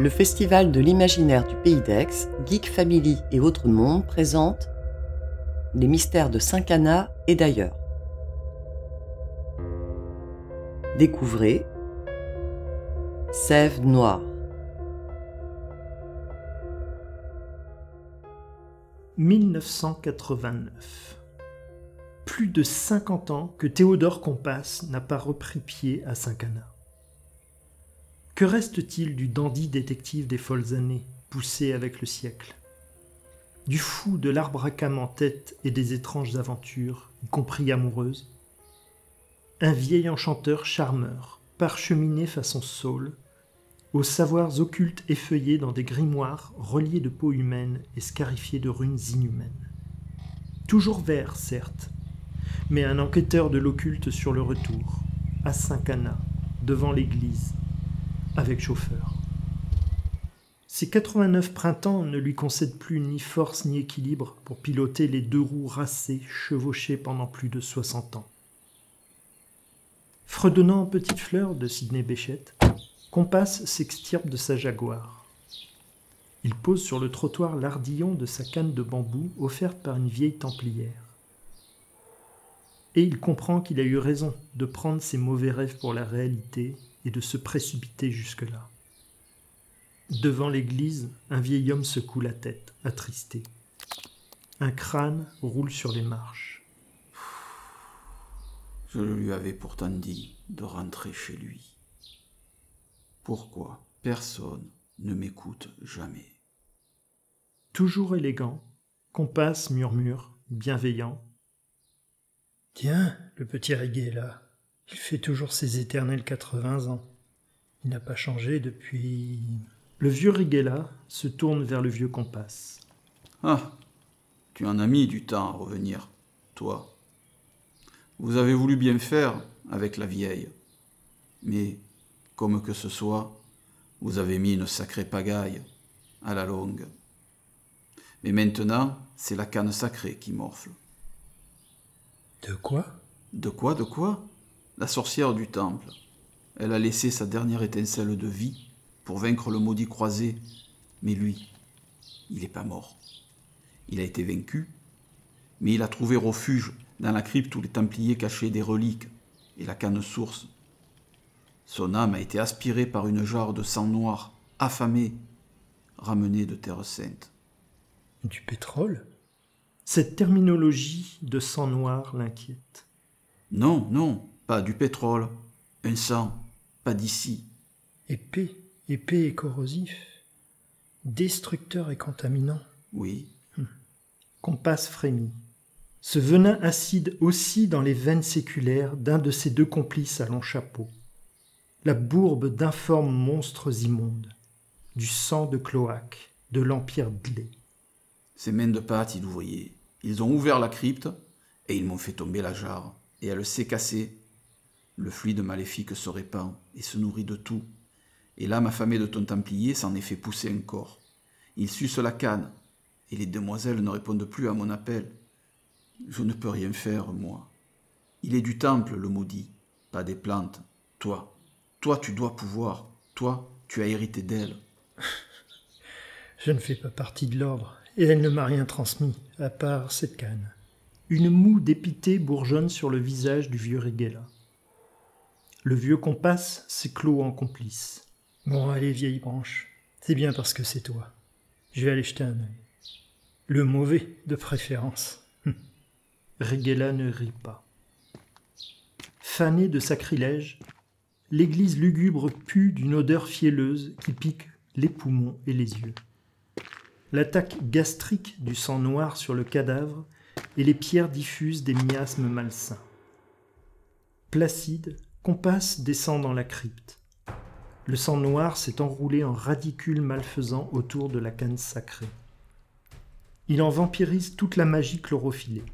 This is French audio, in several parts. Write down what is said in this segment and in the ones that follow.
Le Festival de l'imaginaire du Pays d'Aix, Geek Family et Autres Mondes présente Les mystères de Saint-Cana et d'ailleurs. Découvrez Sève Noire. « 1989. Plus de 50 ans que Théodore Compas n'a pas repris pied à Saint-Cana. Que reste-t-il du dandy détective des folles années, poussé avec le siècle? Du fou de l'arbre à cam en tête et des étranges aventures, y compris amoureuses? Un vieil enchanteur charmeur, parcheminé façon saule, aux savoirs occultes effeuillés dans des grimoires reliés de peau humaine et scarifiés de runes inhumaines. Toujours vert, certes, mais un enquêteur de l'occulte sur le retour, à Saint-Cana, devant l'église, avec chauffeur. Ces 89 printemps ne lui concèdent plus ni force ni équilibre pour piloter les deux roues racées chevauchées pendant plus de 60 ans. Fredonnant petite fleur de Sidney Béchette, Compass s'extirpe de sa jaguar. Il pose sur le trottoir l'ardillon de sa canne de bambou offerte par une vieille templière. Et il comprend qu'il a eu raison de prendre ses mauvais rêves pour la réalité et de se précipiter jusque-là. Devant l'église, un vieil homme secoue la tête, attristé. Un crâne roule sur les marches. Je lui avais pourtant dit de rentrer chez lui. Pourquoi personne ne m'écoute jamais? Toujours élégant, Compass murmure, bienveillant. Tiens, le petit Riguet là, il fait toujours ses éternels 80 ans. Il n'a pas changé depuis. Le vieux Riguela se tourne vers le vieux Compass. Ah, tu en as mis du temps à revenir, toi. Vous avez voulu bien faire avec la vieille. Mais, comme que ce soit, vous avez mis une sacrée pagaille à la longue. Mais maintenant, c'est la canne sacrée qui morfle. De quoi? De quoi, de quoi? La sorcière du temple. Elle a laissé sa dernière étincelle de vie pour vaincre le maudit croisé. Mais lui, il n'est pas mort. Il a été vaincu, mais il a trouvé refuge dans la crypte où les Templiers cachaient des reliques et la canne source. Son âme a été aspirée par une jarre de sang noir, affamée, ramenée de Terre Sainte. Du pétrole? Cette terminologie de sang noir l'inquiète. Non, non, pas du pétrole. Un sang, pas d'ici. Épais, épais et corrosif. Destructeur et contaminant. Oui, Compass frémit. Ce venin acide aussi dans les veines séculaires d'un de ses deux complices à long chapeau. La bourbe d'informes monstres immondes. Du sang de cloaque, de l'empire Dlé. ces mains de pâte d'ouvriers. Ils ont ouvert la crypte et ils m'ont fait tomber la jarre. Et elle s'est cassée. Le fluide maléfique se répand et se nourrit de tout. Et l'âme affamée de ton templier s'en est fait pousser un corps. Il suce la canne, et les demoiselles ne répondent plus à mon appel. Je ne peux rien faire, moi. Il est du temple, le maudit, pas des plantes. Toi, toi, tu dois pouvoir. Toi, tu as hérité d'elle. Je ne fais pas partie de l'ordre, et elle ne m'a rien transmis, à part cette canne. Une moue dépitée bourgeonne sur le visage du vieux Riguela. Le vieux Compass s'éclot en complice. Bon, allez, vieille branche. C'est bien parce que c'est toi. Je vais aller jeter un œil. Le mauvais, de préférence. Riguela ne rit pas. Fanée de sacrilège, l'église lugubre pue d'une odeur fielleuse qui pique les poumons et les yeux. L'attaque gastrique du sang noir sur le cadavre et les pierres diffusent des miasmes malsains. Placide, Compass descend dans la crypte. Le sang noir s'est enroulé en radicules malfaisants autour de la canne sacrée. Il en vampirise toute la magie chlorophyllée.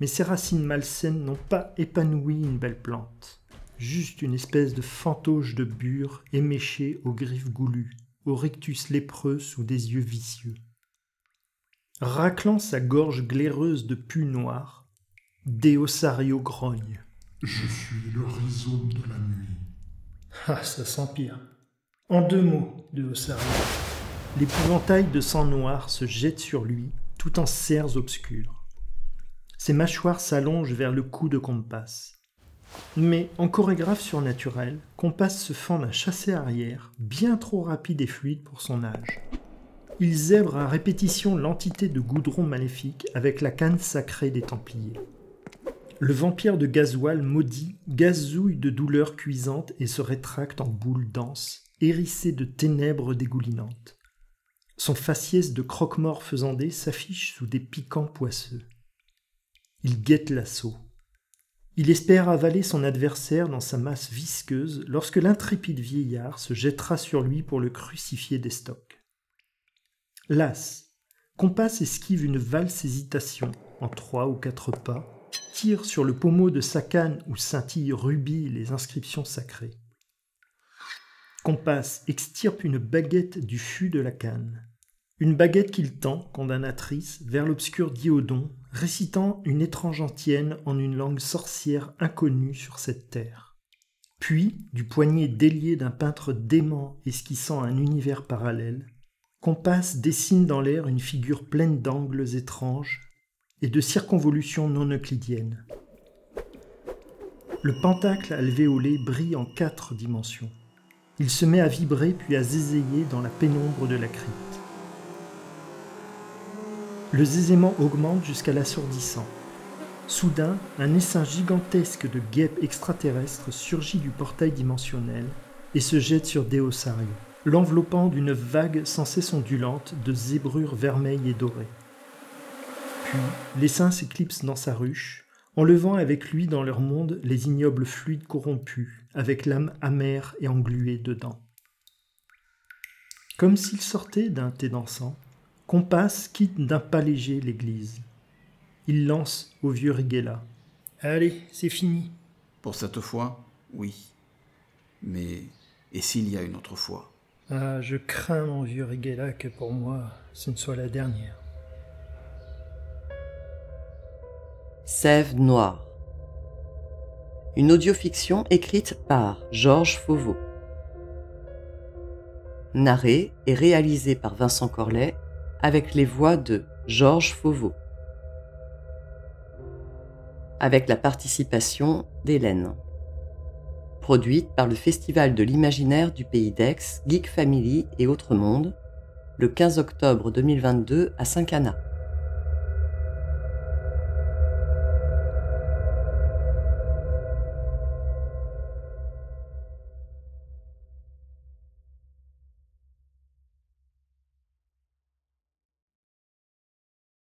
Mais ces racines malsaines n'ont pas épanoui une belle plante, juste une espèce de fantoche de bure éméchée aux griffes goulues, au rictus lépreux sous des yeux vicieux. Raclant sa gorge glaireuse de pu noir, Deosario grogne. Je suis le rhizome de la nuit. Ah, ça s'empire. En deux mots de Osario. L'épouvantail de sang noir se jette sur lui, tout en serres obscures. Ses mâchoires s'allongent vers le cou de Compass. Mais en chorégraphe surnaturel, Compass se fend d'un chassé arrière, bien trop rapide et fluide pour son âge. Il zèbre à répétition l'entité de goudron maléfique avec la canne sacrée des Templiers. Le vampire de gasoil maudit gazouille de douleurs cuisantes et se rétracte en boule dense, hérissée de ténèbres dégoulinantes. Son faciès de croque-mort faisandé s'affiche sous des piquants poisseux. Il guette l'assaut. Il espère avaler son adversaire dans sa masse visqueuse lorsque l'intrépide vieillard se jettera sur lui pour le crucifier des stocks. Las, Compass esquive une valse hésitation en trois ou quatre pas, tire sur le pommeau de sa canne où scintillent rubis les inscriptions sacrées. Compass extirpe une baguette du fût de la canne. Une baguette qu'il tend, condamnatrice, vers l'obscur diodon, récitant une étrange antienne en une langue sorcière inconnue sur cette terre. Puis, du poignet délié d'un peintre dément esquissant un univers parallèle, Compass dessine dans l'air une figure pleine d'angles étranges et de circonvolutions non euclidiennes. Le pentacle alvéolé brille en quatre dimensions. Il se met à vibrer puis à zézayer dans la pénombre de la crypte. Le zézaiement augmente jusqu'à l'assourdissant. Soudain, un essaim gigantesque de guêpes extraterrestres surgit du portail dimensionnel et se jette sur Deosario, l'enveloppant d'une vague sans cesse ondulante de zébrures vermeilles et dorées. Puis, l'essaim s'éclipse dans sa ruche, enlevant avec lui dans leur monde les ignobles fluides corrompus, avec l'âme amère et engluée dedans. Comme s'il sortait d'un thé dansant, Compass quitte d'un pas léger l'église. Il lance au vieux Rigella. Allez, c'est fini. Pour cette fois, oui. Mais et s'il y a une autre fois? Ah, je crains, mon vieux Rigella, que pour moi, ce ne soit la dernière. Sève noire. Une audiofiction écrite par Georges Fauveau. Narrée et réalisée par Vincent Corlet avec les voix de Georges Fauveau. Avec la participation d'Hélène. Produite par le Festival de l'imaginaire du Pays d'Aix, Geek Family et Autre Monde, le 15 octobre 2022 à Saint-Cana.